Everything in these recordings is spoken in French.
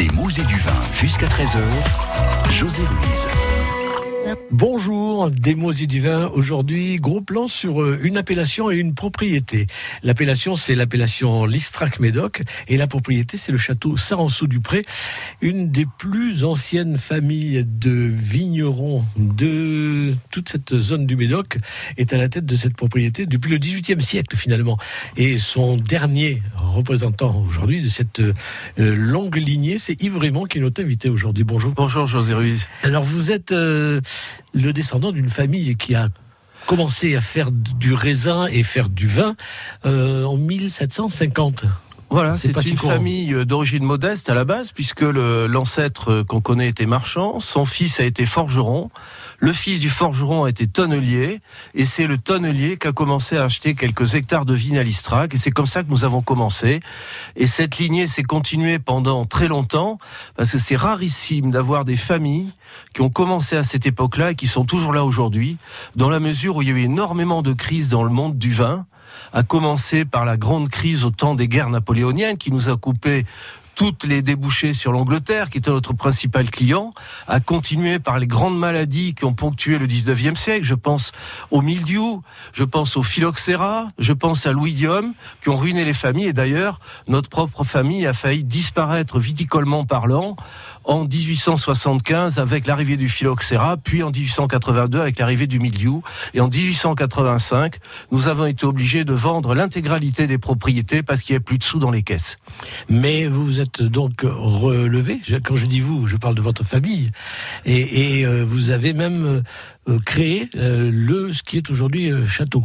Des mousses et du vin jusqu'à 13h. José Ruiz. Bonjour, des mots et du vin. Aujourd'hui, gros plan sur euh, une appellation et une propriété. L'appellation, c'est l'appellation Listrac-Médoc et la propriété, c'est le château Saranceau-du-Pré, une des plus anciennes familles de vignerons de toute cette zone du Médoc est à la tête de cette propriété depuis le XVIIIe siècle finalement. Et son dernier représentant aujourd'hui de cette euh, longue lignée, c'est Yves Raymond qui est notre invité aujourd'hui. Bonjour. Bonjour José Ruiz. Alors vous êtes euh, le descendant d'une famille qui a commencé à faire du raisin et faire du vin euh, en 1750. Voilà, c'est une famille euh, d'origine modeste à la base, puisque l'ancêtre euh, qu'on connaît était marchand, son fils a été forgeron, le fils du forgeron a été tonnelier, et c'est le tonnelier qui a commencé à acheter quelques hectares de vignes à l'Istrac, et c'est comme ça que nous avons commencé. Et cette lignée s'est continuée pendant très longtemps, parce que c'est rarissime d'avoir des familles qui ont commencé à cette époque-là et qui sont toujours là aujourd'hui, dans la mesure où il y a eu énormément de crises dans le monde du vin, à commencer par la grande crise au temps des guerres napoléoniennes qui nous a coupé toutes les débouchés sur l'Angleterre, qui était notre principal client, à continuer par les grandes maladies qui ont ponctué le 19e siècle. Je pense au mildiou, je pense au phylloxéra, je pense à l'ouidium, qui ont ruiné les familles. Et d'ailleurs, notre propre famille a failli disparaître viticolement parlant en 1875 avec l'arrivée du phylloxéra, puis en 1882 avec l'arrivée du mildiou. Et en 1885, nous avons été obligés de vendre l'intégralité des propriétés parce qu'il n'y avait plus de sous dans les caisses. Mais vous êtes donc relevé. Quand je dis vous, je parle de votre famille. Et, euh, vous avez même euh, créé euh, le ce qui est aujourd'hui château.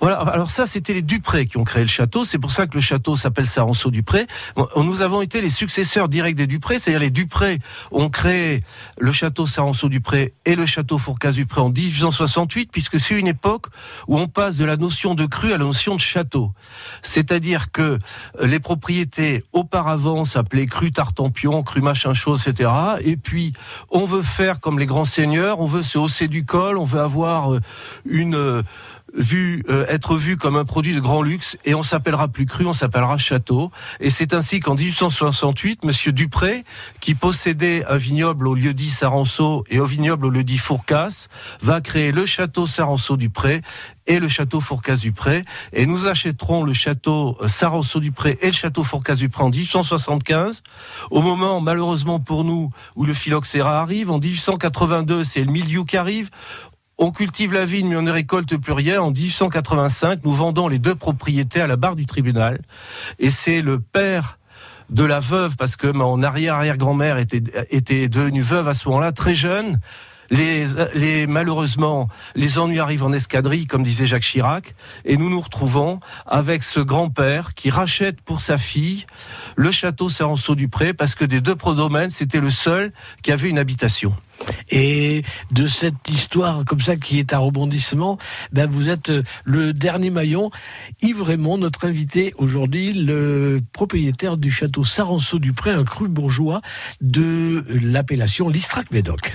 Voilà. Alors ça, c'était les Dupré qui ont créé le château. C'est pour ça que le château s'appelle Saranceau-Dupré. Nous avons été les successeurs directs des Dupré, c'est-à-dire les Dupré ont créé le château Saranceau-Dupré et le château Fourcas-Dupré en 1868, puisque c'est une époque où on passe de la notion de cru à la notion de château. C'est-à-dire que les propriétés auparavant s'appelaient cru Tartampion, cru machin chose, etc. Et puis, on veut faire comme les grands seigneurs, on veut se hausser du col, on veut avoir une vu euh, être vu comme un produit de grand luxe et on s'appellera plus cru, on s'appellera château. Et c'est ainsi qu'en 1868, Monsieur Dupré, qui possédait un vignoble au lieu dit Saranceau et au vignoble au lieu dit Fourcas, va créer le château Saranceau-Dupré et le château Fourcas-Dupré. Et nous achèterons le château euh, Saranceau-Dupré et le château Fourcas-Dupré en 1875. Au moment, malheureusement pour nous, où le phylloxéra arrive. En 1882, c'est le milieu qui arrive. On cultive la vigne, mais on ne récolte plus rien. En 1885, nous vendons les deux propriétés à la barre du tribunal. Et c'est le père de la veuve, parce que mon arrière-arrière-grand-mère était, était devenue veuve à ce moment-là, très jeune. Les, les, malheureusement, les ennuis arrivent en escadrille, comme disait Jacques Chirac, et nous nous retrouvons avec ce grand-père qui rachète pour sa fille le château Saranceau-du-Pré, parce que des deux prodomaines, c'était le seul qui avait une habitation. Et de cette histoire comme ça qui est un rebondissement, ben vous êtes euh, le dernier maillon. Yves Raymond, notre invité aujourd'hui, le propriétaire du château Saranceau-du-Pré, un cru bourgeois de l'appellation Listrac-Médoc.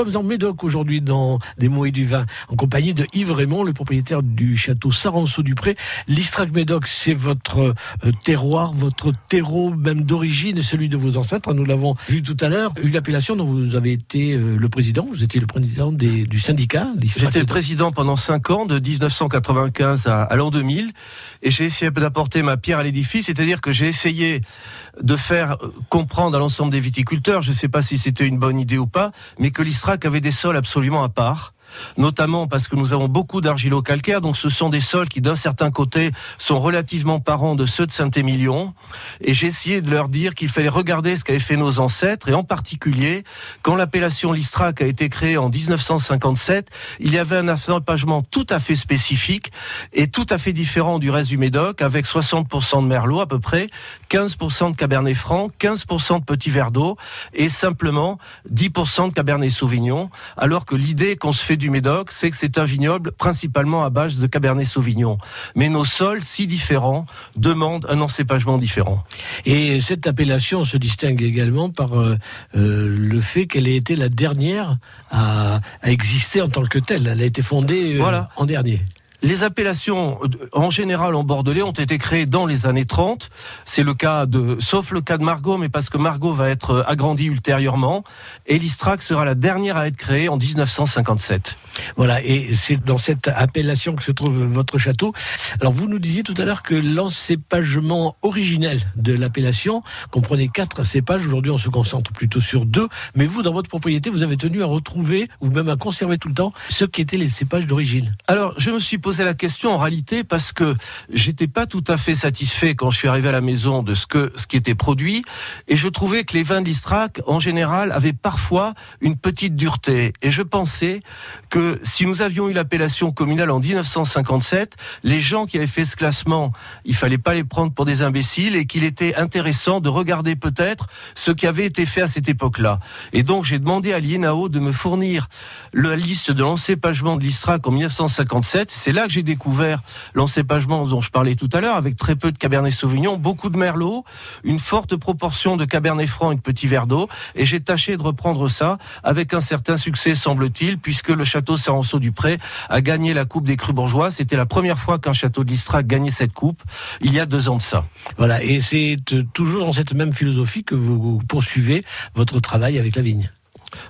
Sommes en Médoc aujourd'hui dans des mots et du vin, en compagnie de Yves Raymond, le propriétaire du château Saranceau-du-Pré. L'Istrac Médoc, c'est votre euh, terroir, votre terreau même d'origine et celui de vos ancêtres. Nous l'avons vu tout à l'heure. Une appellation dont vous avez été euh, le président. Vous étiez le président des- du syndicat. J'étais président pendant 5 ans, de 1995 à, à l'an 2000, et j'ai essayé d'apporter ma pierre à l'édifice, c'est-à-dire que j'ai essayé de faire euh, comprendre à l'ensemble des viticulteurs, je ne sais pas si c'était une bonne idée ou pas, mais que l'Istrac avait des sols absolument à part notamment parce que nous avons beaucoup d'argilo-calcaire, donc ce sont des sols qui d'un certain côté sont relativement parents de ceux de Saint-Émilion, et j'ai essayé de leur dire qu'il fallait regarder ce qu'avaient fait nos ancêtres, et en particulier, quand l'appellation Listrac a été créée en 1957, il y avait un assemblagement tout à fait spécifique et tout à fait différent du reste du Médoc, avec 60% de merlot à peu près, 15% de cabernet franc, 15% de petits verres d'eau, et simplement 10% de cabernet sauvignon, alors que l'idée qu'on se fait du Médoc, c'est que c'est un vignoble principalement à base de cabernet sauvignon. Mais nos sols, si différents, demandent un encépagement différent. Et cette appellation se distingue également par euh, euh, le fait qu'elle ait été la dernière à, à exister en tant que telle. Elle a été fondée euh, Voilà. en dernier. Les appellations, euh, en général en bordelais, ont été créées dans les années 30. C'est le cas de, sauf le cas de Margot, mais parce que Margot va être euh, agrandie ultérieurement. Et l'Istrac sera la dernière à être créée en 1957. Voilà, et c'est dans cette appellation que se trouve votre château. Alors vous nous disiez tout à l'heure que l'encépagement originel de l'appellation comprenait quatre cépages. Aujourd'hui, on se concentre plutôt sur deux. Mais vous, dans votre propriété, vous avez tenu à retrouver ou même à conserver tout le temps ce qui étaient les cépages d'origine. Alors, je me suis posé la question en réalité parce que j'étais pas tout à fait satisfait quand je suis arrivé à la maison de ce que ce qui était produit et je trouvais que les vins de l'Istrac en général avaient parfois une petite dureté et je pensais que si nous avions eu l'appellation communale en 1957, les gens qui avaient fait ce classement, il fallait pas les prendre pour des imbéciles et qu'il était intéressant de regarder peut-être ce qui avait été fait à cette époque-là. Et donc j'ai demandé à l'INAO de me fournir la liste de l'encépagement de l'Istrac en 1957. C'est là que j'ai découvert l'encépagement dont je parlais tout à l'heure, avec très peu de Cabernet Sauvignon, beaucoup de Merlot, une forte proportion de Cabernet Franc et de petits verres d'eau. Et j'ai tâché de reprendre ça avec un certain succès, semble-t-il, puisque le château Saranceau-du-Pré a gagné la Coupe des Crus Bourgeois. C'était la première fois qu'un château de gagnait cette coupe, il y a deux ans de ça. Voilà, et c'est euh, toujours dans cette même philosophie que vous poursuivez votre travail avec la vigne.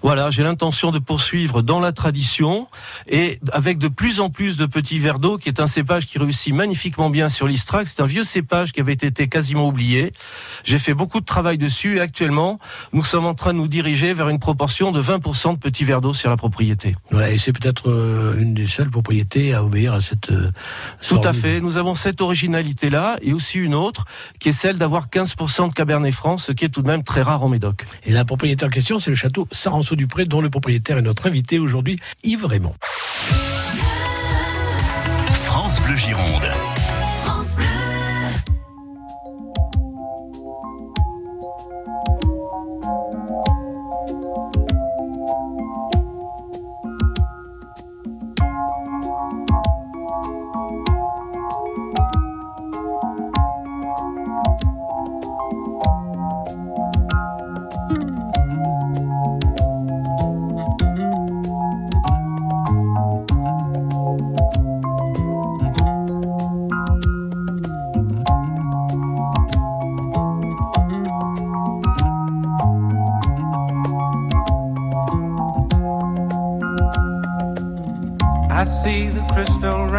Voilà, j'ai l'intention de poursuivre dans la tradition et avec de plus en plus de petits verres d'eau, qui est un cépage qui réussit magnifiquement bien sur l'Istrac. C'est un vieux cépage qui avait été quasiment oublié. J'ai fait beaucoup de travail dessus et actuellement, nous sommes en train de nous diriger vers une proportion de 20% de petits verres d'eau sur la propriété. Voilà, et c'est peut-être euh, une des seules propriétés à obéir à cette. euh, Tout à fait. Nous avons cette originalité-là et aussi une autre qui est celle d'avoir 15% de Cabernet Franc, ce qui est tout de même très rare en Médoc. Et la propriété en question, c'est le château Saranceau-du-Pré, dont le propriétaire est notre invité aujourd'hui, Yves Raymond. France Bleu Gironde.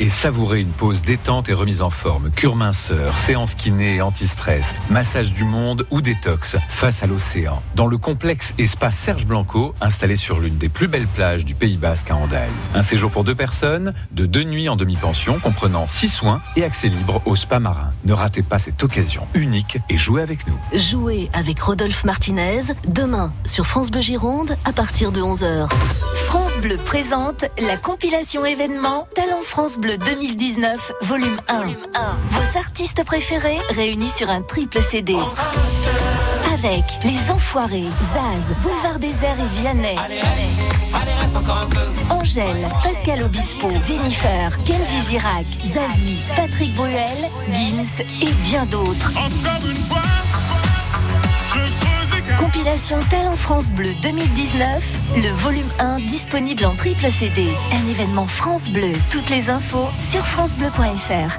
et savourez une pause détente et remise en forme. Cure minceur, séance kiné anti-stress, massage du monde ou détox face à l'océan. Dans le complexe espace Serge Blanco, installé sur l'une des plus belles plages du Pays Basque à Andaille. Un séjour pour deux personnes, de deux nuits en demi-pension, comprenant six soins et accès libre au spa marin. Ne ratez pas cette occasion unique et jouez avec nous. Jouer avec Rodolphe Martinez, demain sur France Bleu Gironde à partir de 11h. France Bleu présente la compilation événement Talent France Bleu 2019, volume 1. Vos artistes préférés réunis sur un triple CD. Avec Les Enfoirés, Zaz, Boulevard Désert et Vianney. Angèle, Pascal Obispo, Jennifer, Kenji Girac, Zazie, Patrick Bruel, Gims et bien d'autres. Compilation Talent France Bleu 2019, le volume 1 disponible en triple CD. Un événement France Bleu. Toutes les infos sur francebleu.fr.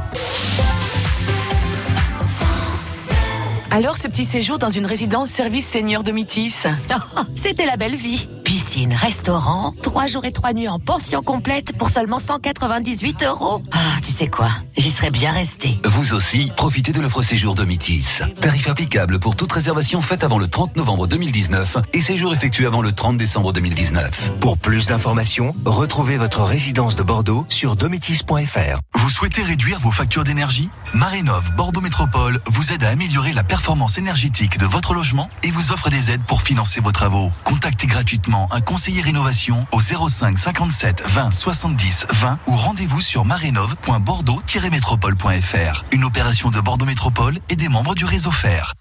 Alors, ce petit séjour dans une résidence service senior de Métis C'était la belle vie. Piscine, restaurant, trois jours et trois nuits en pension complète pour seulement 198 euros. Ah, tu sais quoi? J'y serais bien resté. Vous aussi, profitez de l'offre séjour de Métis. Tarif applicable pour toute réservation faite avant le 30 novembre 2019 et séjour effectué avant le 30 décembre 2019. Pour plus d'informations, retrouvez votre résidence de Bordeaux sur dométis.fr. Vous souhaitez réduire vos factures d'énergie? Marénov Bordeaux Métropole vous aide à améliorer la performance énergétique de votre logement et vous offre des aides pour financer vos travaux. Contactez gratuitement un conseiller rénovation au 05 57 20 70 20 ou rendez-vous sur marénov.bordeaux-métropole.fr. Une opération de Bordeaux Métropole et des membres du réseau FER.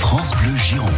France Bleu Gironde.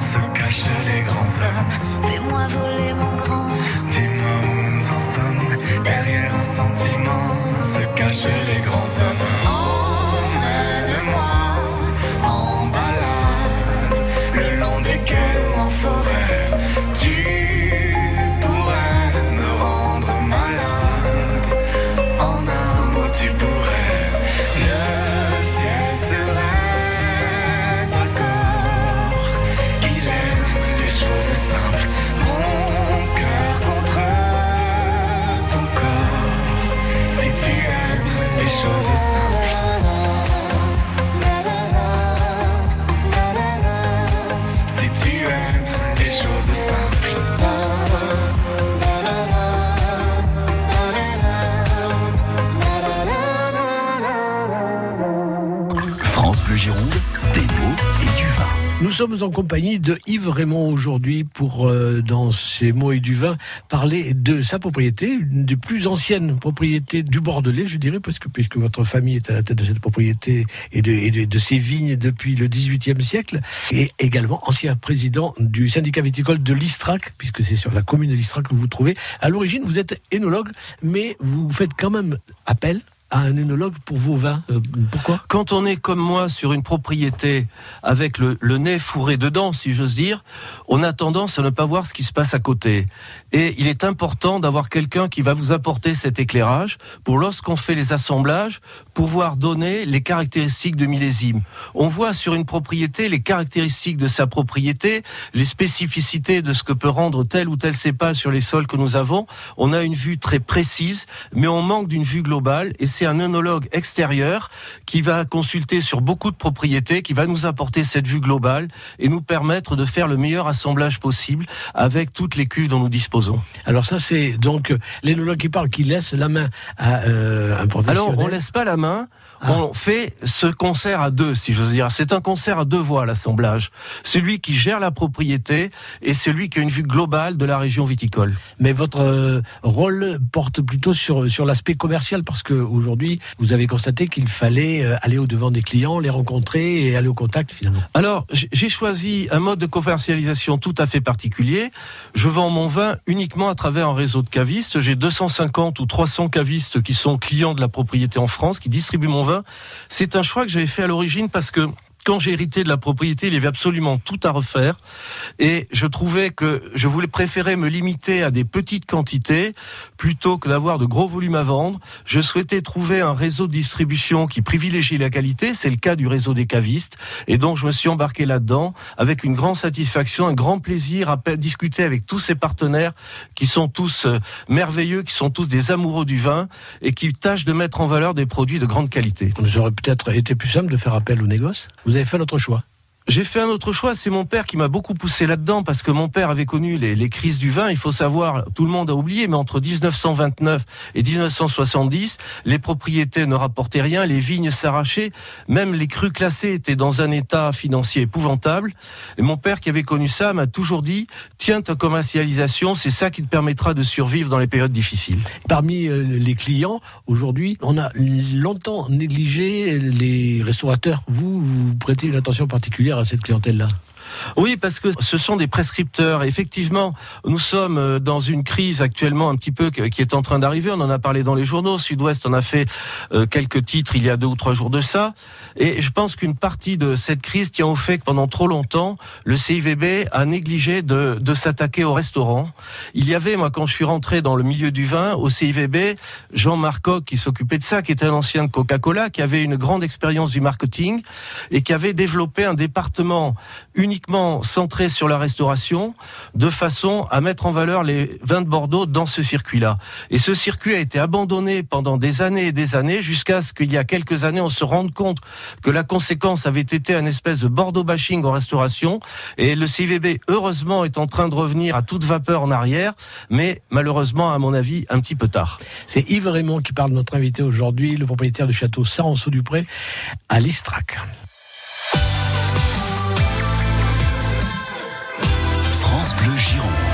Se cachent les grands hommes. Fais-moi voler, mon grand. Dis-moi où nous en sommes. Derrière un sentiment se cachent les grands hommes. Sommes en compagnie de Yves Raymond aujourd'hui pour, euh, dans ces mots et du vin, parler de sa propriété, une des plus anciennes propriétés du Bordelais, je dirais, parce que, puisque votre famille est à la tête de cette propriété et de, de, ces vignes depuis le XVIIIe siècle, et également ancien président du syndicat viticole de l'Istrac, puisque c'est sur la commune de l'Istrac que vous vous trouvez. À l'origine, vous êtes énologue, mais vous faites quand même appel un œnologue pour vos vins. Euh, pourquoi? Quand on est comme moi sur une propriété avec le nez fourré dedans, si j'ose dire, on a tendance à ne pas voir ce qui se passe à côté. Et il est important d'avoir quelqu'un qui va vous apporter cet éclairage pour lorsqu'on fait les assemblages, pouvoir donner les caractéristiques de millésime. On voit sur une propriété les caractéristiques de sa propriété, les spécificités de ce que peut rendre tel ou tel cépage sur les sols que nous avons. On a une vue très précise, mais on manque d'une vue globale et c'est un œnologue extérieur qui va consulter sur beaucoup de propriétés, qui va nous apporter cette vue globale et nous permettre de faire le meilleur assemblage possible avec toutes les cuves dont nous disposons. Alors ça, c'est donc euh, l'énologue qui parle, qui laisse la main à euh, un professionnel. Alors on laisse pas la main. On fait ce concert à deux, si j'ose dire. C'est un concert à deux voix, l'assemblage. Celui qui gère la propriété et celui qui a une vue globale de la région viticole. Mais votre euh, rôle porte plutôt sur, sur l'aspect commercial, parce que aujourd'hui, vous avez constaté qu'il fallait euh, aller au-devant des clients, les rencontrer et aller au contact finalement. Alors, j'ai choisi un mode de commercialisation tout à fait particulier. Je vends mon vin uniquement à travers un réseau de cavistes. J'ai 250 ou 300 cavistes qui sont clients de la propriété en France, qui distribuent mon vin. C'est un choix que j'avais fait à l'origine parce que quand j'ai hérité de la propriété, il y avait absolument tout à refaire. Et je trouvais que je voulais préférer me limiter à des petites quantités plutôt que d'avoir de gros volumes à vendre. Je souhaitais trouver un réseau de distribution qui privilégie la qualité. C'est le cas du réseau des cavistes. Et donc, je me suis embarqué là-dedans avec une grande satisfaction, un grand plaisir à discuter avec tous ces partenaires qui sont tous euh, merveilleux, qui sont tous des amoureux du vin et qui tâchent de mettre en valeur des produits de grande qualité. Ça aurait peut-être été plus simple de faire appel au négoce. Vous avez fait notre choix. J'ai fait un autre choix, c'est mon père qui m'a beaucoup poussé là-dedans parce que mon père avait connu les, crises du vin. Il faut savoir, tout le monde a oublié, mais entre 1929 et 1970, les propriétés ne rapportaient rien, les vignes s'arrachaient, même les crus classés étaient dans un état financier épouvantable. Et mon père qui avait connu ça m'a toujours dit, tiens ta commercialisation, c'est ça qui te permettra de survivre dans les périodes difficiles. Parmi euh, les clients, aujourd'hui, on a longtemps négligé les restaurateurs. Vous, vous prêtez une attention particulière à cette clientèle-là Oui, parce que ce sont des prescripteurs. Effectivement, nous sommes euh, dans une crise actuellement un petit peu qui est en train d'arriver. On en a parlé dans les journaux. Sud-Ouest en a fait euh, quelques titres il y a deux ou trois jours de ça. Et je pense qu'une partie de cette crise tient au fait que pendant trop longtemps, le CIVB a négligé de, s'attaquer aux restaurants. Il y avait, moi, quand je suis rentré dans le milieu du vin, au CIVB, Jean-Marc Coq, qui s'occupait de ça, qui était un ancien de Coca-Cola, qui avait une grande expérience du marketing et qui avait développé un département centré sur la restauration, de façon à mettre en valeur les vins de Bordeaux dans ce circuit-là. Et ce circuit a été abandonné pendant des années et des années, jusqu'à ce qu'il y a quelques années, on se rende compte que la conséquence avait été un espèce de Bordeaux bashing en restauration. Et le CIVB, heureusement, est en train de revenir à toute vapeur en arrière, mais malheureusement, à mon avis, un petit peu tard. C'est Yves Raymond qui parle, notre invité aujourd'hui, le propriétaire du château Saranceau-du-Pré à l'Istrac. Bleu Gironde.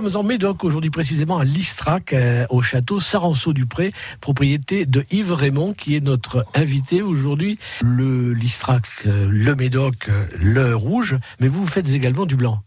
Sommes en Médoc aujourd'hui précisément à Listrac, euh, au château Saranceau-du-Pré, propriété de Yves Raymond qui est notre invité aujourd'hui. Le Listrac, euh, le Médoc, euh, le rouge, mais vous, vous faites également du blanc.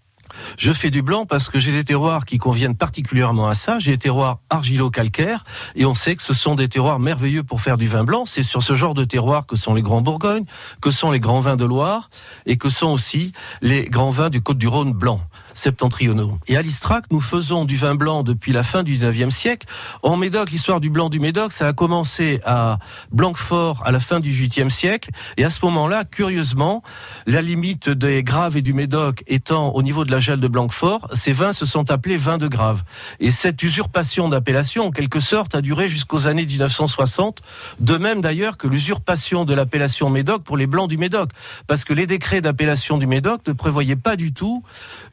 Je fais du blanc parce que j'ai des terroirs qui conviennent particulièrement à ça. J'ai des terroirs argilo-calcaires et on sait que ce sont des terroirs merveilleux pour faire du vin blanc. C'est sur ce genre de terroirs que sont les grands Bourgognes, que sont les grands vins de Loire et que sont aussi les grands vins du Côte-du-Rhône blanc septentrionaux. Et à l'Istrac, nous faisons du vin blanc depuis la fin du 19e siècle. En Médoc, l'histoire du blanc du Médoc, ça a commencé à Blanquefort à la fin du 18e siècle. Et à ce moment-là, curieusement, la limite des Graves et du Médoc étant au niveau de la gel de Blanquefort, ces vins se sont appelés vins de Graves. Et cette usurpation d'appellation, en quelque sorte, a duré jusqu'aux années 1960. De même d'ailleurs que l'usurpation de l'appellation Médoc pour les blancs du Médoc. Parce que les décrets d'appellation du Médoc ne prévoyaient pas du tout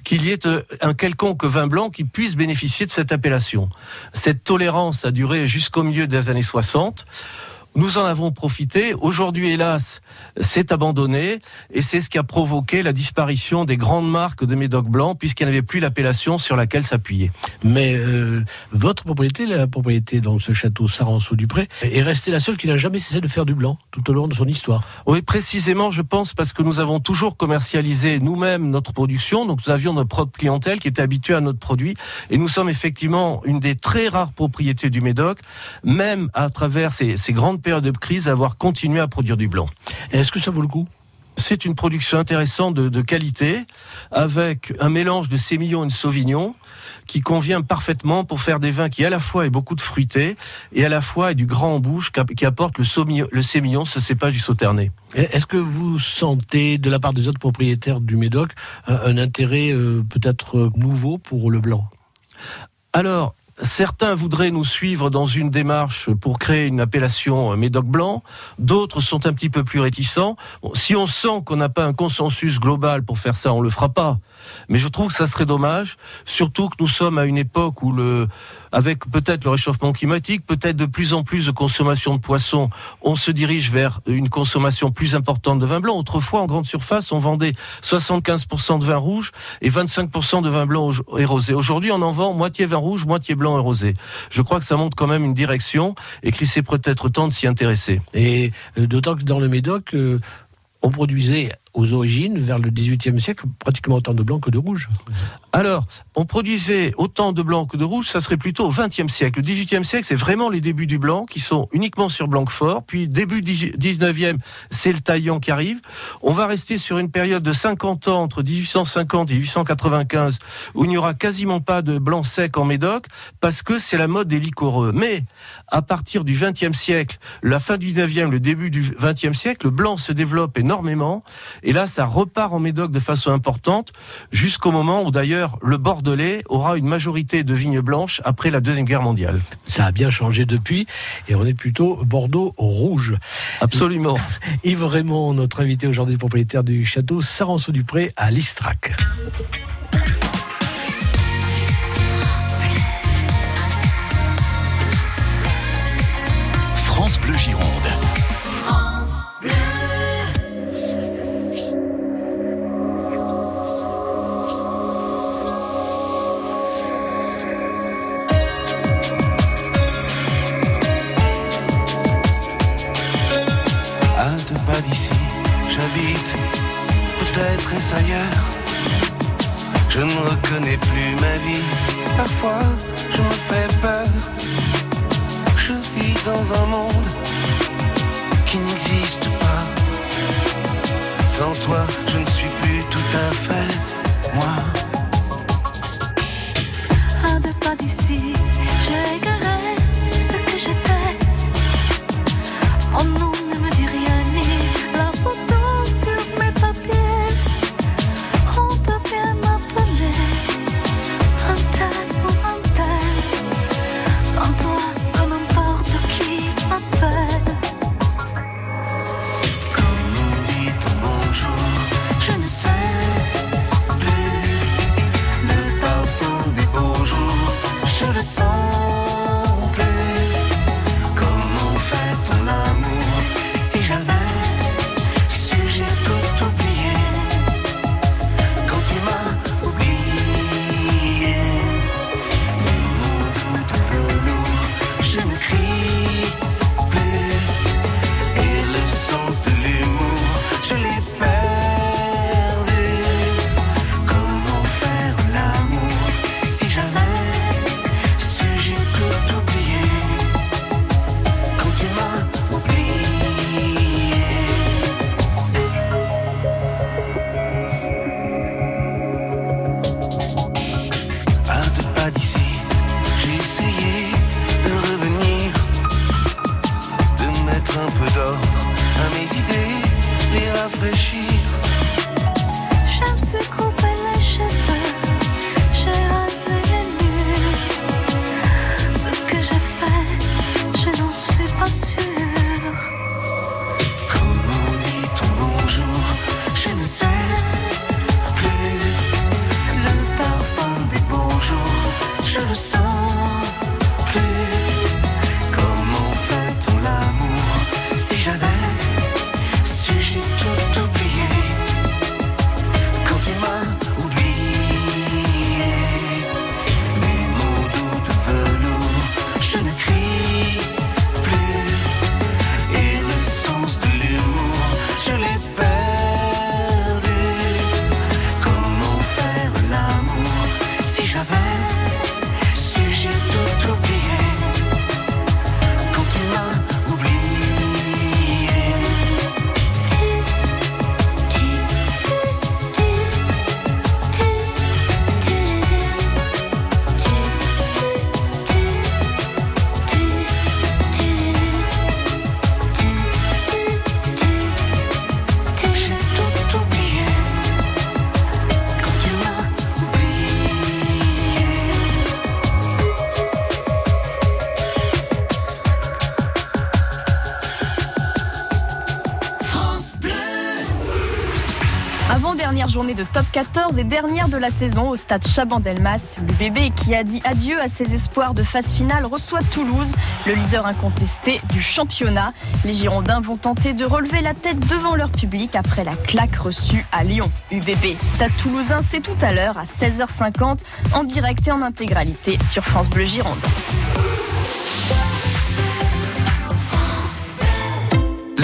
qu'il y euh, un quelconque vin blanc qui puisse bénéficier de cette appellation. Cette tolérance a duré jusqu'au milieu des années 60. Nous en avons profité. Aujourd'hui, hélas, c'est abandonné et c'est ce qui a provoqué la disparition des grandes marques de Médoc blanc puisqu'il n'y avait plus l'appellation sur laquelle s'appuyer. Mais euh, votre propriété, la propriété dans ce château Saranceau-du-Pré, est restée la seule qui n'a jamais cessé de faire du blanc tout au long de son histoire. Oui, précisément, je pense, parce que nous avons toujours commercialisé nous-mêmes notre production. Donc, nous avions notre propre clientèle qui était habituée à notre produit. Et nous sommes effectivement une des très rares propriétés du Médoc, même à travers ces, ces grandes périodes de crise, avoir continué à produire du blanc. Est-ce que ça vaut le coup? C'est une production intéressante de, de, qualité, avec un mélange de sémillon et de sauvignon, qui convient parfaitement pour faire des vins qui à la fois aient beaucoup de fruité et à la fois aient du grand en bouche, qui apporte le, saumillon, le sémillon, ce cépage du sauternay. Est-ce que vous sentez, de la part des autres propriétaires du Médoc, un, un intérêt euh, peut-être nouveau pour le blanc? Alors, Certains voudraient nous suivre dans une démarche pour créer une appellation Médoc blanc. D'autres sont un petit peu plus réticents. Si on sent qu'on n'a pas un consensus global pour faire ça, on le fera pas. Mais je trouve que ça serait dommage, surtout que nous sommes à une époque où le, avec peut-être le réchauffement climatique, peut-être de plus en plus de consommation de poissons, on se dirige vers une consommation plus importante de vin blanc. Autrefois, en grande surface, on vendait 75% de vin rouge et 25% de vin blanc et rosé. Aujourd'hui, on en vend moitié vin rouge, moitié blanc et rosé. Je crois que ça montre quand même une direction et qu'il c'est peut-être temps de s'y intéresser. Et euh, d'autant que dans le Médoc, euh, on produisait aux origines, vers le XVIIIe siècle, pratiquement autant de blanc que de rouge. Alors, on produisait autant de blanc que de rouge, ça serait plutôt au XXe siècle. Le XVIIIe siècle, c'est vraiment les débuts du blanc qui sont uniquement sur Blanquefort. Puis début XIXe, c'est le taillant qui arrive. On va rester sur une période de 50 ans entre 1850 et 1895 où il n'y aura quasiment pas de blanc sec en Médoc parce que c'est la mode des liquoreux. Mais à partir du XXe siècle, la fin du XIXe, le début du XXe siècle, le blanc se développe énormément. Et là, ça repart en Médoc de façon importante jusqu'au moment où d'ailleurs le Bordelais aura une majorité de vignes blanches après la Deuxième Guerre mondiale. Ça a bien changé depuis et on est plutôt Bordeaux rouge. Absolument. Yves Raymond, notre invité aujourd'hui, propriétaire du château Saranceau-du-Pré à Listrac. France Bleu Gironde. Je ne reconnais plus ma vie, parfois je me fais peur. Je vis dans un monde qui n'existe pas. Sans toi, je ne suis plus tout à fait dernière de la saison au stade Chaban-Delmas. Le bébé qui a dit adieu à ses espoirs de phase finale reçoit Toulouse, le leader incontesté du championnat. Les Girondins vont tenter de relever la tête devant leur public après la claque reçue à Lyon. UBB Stade Toulousain, c'est tout à l'heure à 16h50 en direct et en intégralité sur France Bleu Gironde.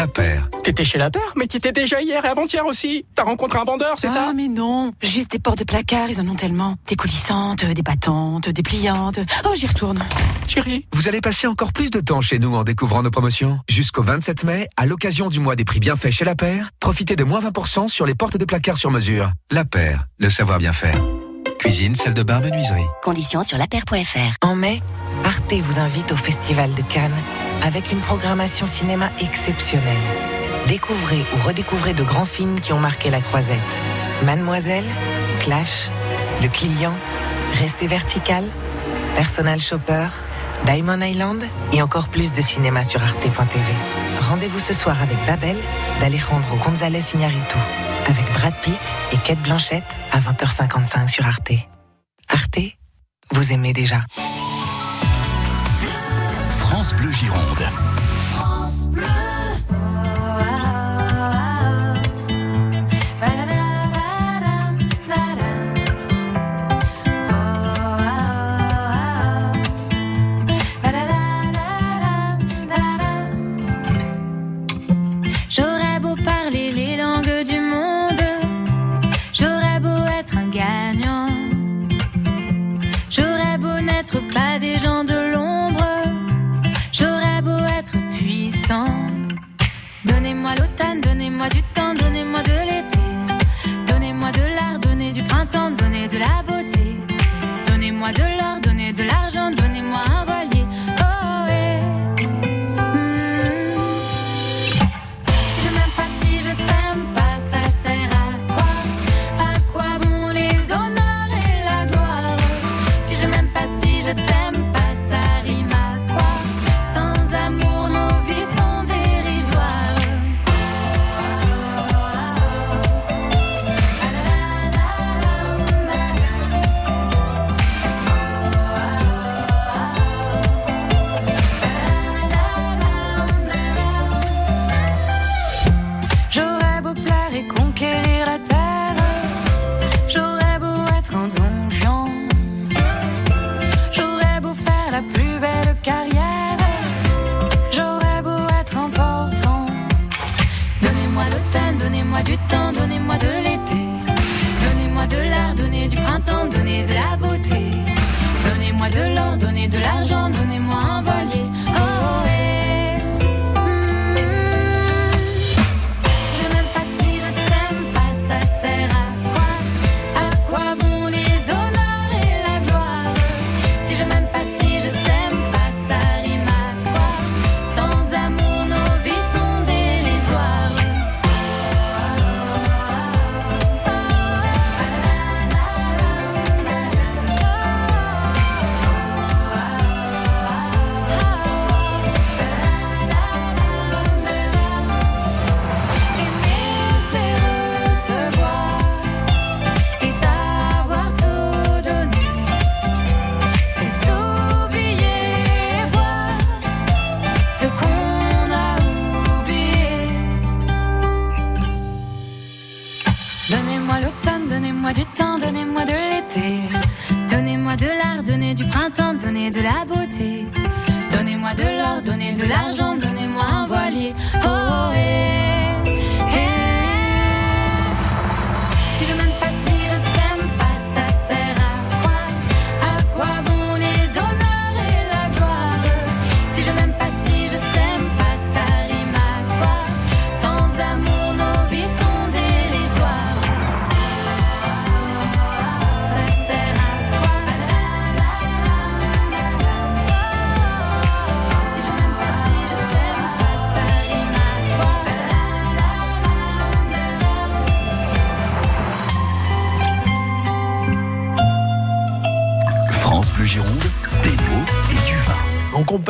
La paire. T'étais chez la paire, mais t'étais déjà hier et avant-hier aussi. T'as rencontré un vendeur, c'est ça Ah, mais non. Juste des portes de placard, ils en ont tellement. Des coulissantes, des battantes, des pliantes. Oh, j'y retourne. Chérie. Vous allez passer encore plus de temps chez nous en découvrant nos promotions. Jusqu'au 27 mai, à l'occasion du mois des prix bien faits chez La Paire, profitez de moins 20% sur les portes de placard sur mesure. La Paire, le savoir bien faire. Cuisine, salle de bain, menuiserie. Conditions sur lapaire.fr. En mai, Arte vous invite au Festival de Cannes avec une programmation cinéma exceptionnelle. Découvrez ou redécouvrez de grands films qui ont marqué la croisette. Mademoiselle, Clash, Le Client, Restez vertical, Personal Shopper, Diamond Island et encore plus de cinéma sur arte.tv. Rendez-vous ce soir avec Babel d'Alejandro González Iñárritu, avec Brad Pitt et Kate Blanchett à 20h55 sur Arte. Arte, vous aimez déjà. France Bleu Gironde. J'aurais donnez-moi du temps, donnez-moi de l'été, donnez-moi de l'art, donnez du printemps, donnez de la beauté, donnez-moi de l'or,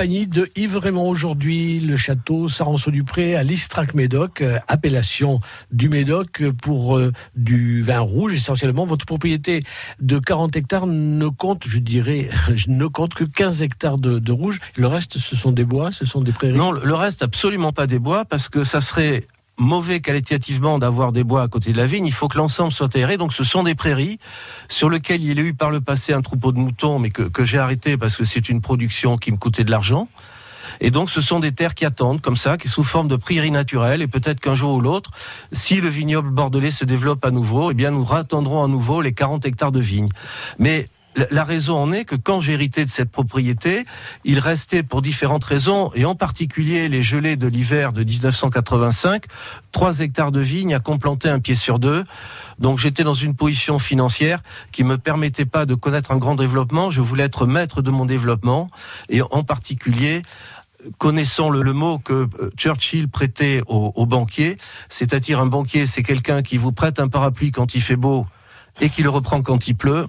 de Yves Raymond aujourd'hui, le château Saranceau-du-Pré à l'Istrac-Médoc, euh, appellation du Médoc pour euh, du vin rouge essentiellement. Votre propriété de 40 hectares ne compte, je dirais, ne compte que 15 hectares de, de rouge. Le reste, ce sont des bois, ce sont des prairies? Non, le reste absolument pas des bois parce que ça serait mauvais qualitativement d'avoir des bois à côté de la vigne, il faut que l'ensemble soit aéré. Donc ce sont des prairies sur lesquelles il y a eu par le passé un troupeau de moutons, mais que, j'ai arrêté parce que c'est une production qui me coûtait de l'argent. Et donc ce sont des terres qui attendent comme ça, qui sous forme de prairies naturelles. Et peut-être qu'un jour ou l'autre, si le vignoble bordelais se développe à nouveau, eh bien nous rattendrons à nouveau les 40 hectares de vignes. Mais la raison en est que quand j'ai hérité de cette propriété, il restait pour différentes raisons, et en particulier les gelées de l'hiver de 1985, 3 hectares de vignes à complanter un pied sur deux. Donc j'étais dans une position financière qui me permettait pas de connaître un grand développement. Je voulais être maître de mon développement, et en particulier connaissant le, mot que euh, Churchill prêtait aux, aux banquiers, c'est-à-dire un banquier, c'est quelqu'un qui vous prête un parapluie quand il fait beau et qui le reprend quand il pleut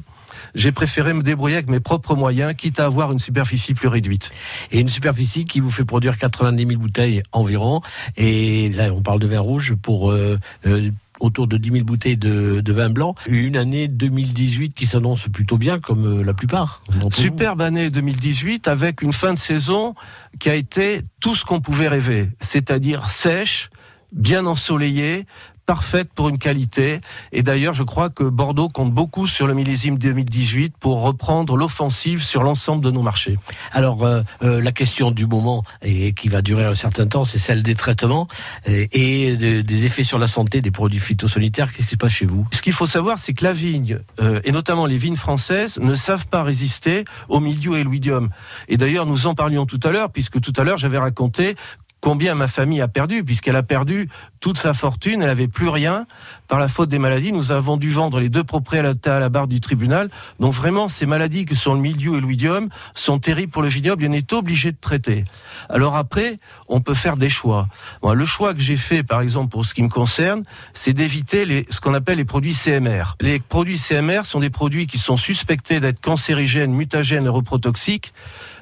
j'ai préféré me débrouiller avec mes propres moyens, quitte à avoir une superficie plus réduite. Et une superficie qui vous fait produire 90 000 bouteilles environ. Et là, on parle de vin rouge pour euh, euh, autour de 10 000 bouteilles de, de, vin blanc. Une année 2018 qui s'annonce plutôt bien, comme euh, la plupart. Superbe année 2018 avec une fin de saison qui a été tout ce qu'on pouvait rêver, c'est-à-dire sèche, bien ensoleillée, parfaite pour une qualité. Et d'ailleurs, je crois que Bordeaux compte beaucoup sur le millésime 2018 pour reprendre l'offensive sur l'ensemble de nos marchés. Alors, euh, euh, la question du moment et qui va durer un certain temps, c'est celle des traitements et, et de, des effets sur la santé des produits phytosanitaires. Qu'est-ce qui se passe chez vous? Ce qu'il faut savoir, c'est que la vigne, euh, et notamment les vignes françaises, ne savent pas résister au milieu et l'oïdium. Et d'ailleurs, nous en parlions tout à l'heure, puisque tout à l'heure, j'avais raconté combien ma famille a perdu, puisqu'elle a perdu toute sa fortune, elle n'avait plus rien par la faute des maladies. Nous avons dû vendre les deux propriétés à la barre du tribunal. Donc vraiment, ces maladies que sont le milieu et l'oïdium sont terribles pour le vignoble et on est obligé de traiter. Alors après, on peut faire des choix. Le choix que j'ai fait, par exemple, pour ce qui me concerne, c'est d'éviter ce qu'on appelle les produits CMR. Les produits CMR sont des produits qui sont suspectés d'être cancérigènes, mutagènes et reprotoxiques,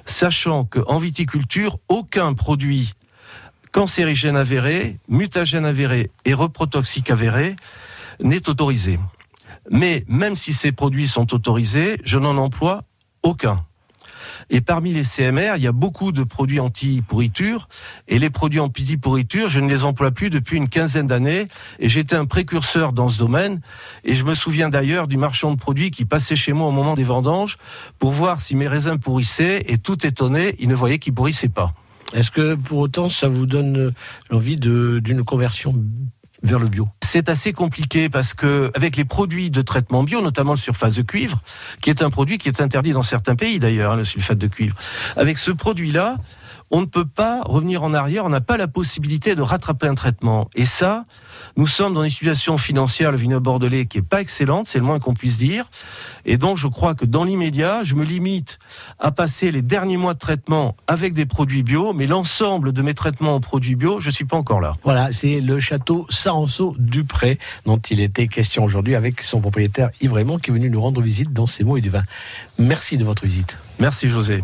sachant qu'en viticulture, aucun produit cancérigène avéré, mutagène avéré et reprotoxique avéré n'est autorisé. Mais même si ces produits sont autorisés, je n'en emploie aucun. Et parmi les CMR, il y a beaucoup de produits anti-pourriture. Et les produits anti-pourriture, je ne les emploie plus depuis une quinzaine d'années. Et j'étais un précurseur dans ce domaine. Et je me souviens d'ailleurs du marchand de produits qui passait chez moi au moment des vendanges pour voir si mes raisins pourrissaient. Et tout étonné, il ne voyait qu'ils pourrissaient pas. Est-ce que pour autant ça vous donne l'envie d'une conversion vers le bio? C'est assez compliqué parce que avec les produits de traitement bio, notamment le surface de cuivre, qui est un produit qui est interdit dans certains pays d'ailleurs, hein, le sulfate de cuivre. Avec ce produit-là, on ne peut pas revenir en arrière, on n'a pas la possibilité de rattraper un traitement. Et ça, nous sommes dans une situation financière, le vignoble bordelais, qui est pas excellente, c'est le moins qu'on puisse dire. Et donc, je crois que dans l'immédiat, je me limite à passer les derniers mois de traitement avec des produits bio, mais l'ensemble de mes traitements en produits bio, je suis pas encore là. Voilà, c'est le château Saranceau Dupré, dont il était question aujourd'hui avec son propriétaire Yves Raymond, qui est venu nous rendre visite dans ces mots et du vin. Merci de votre visite. Merci, José.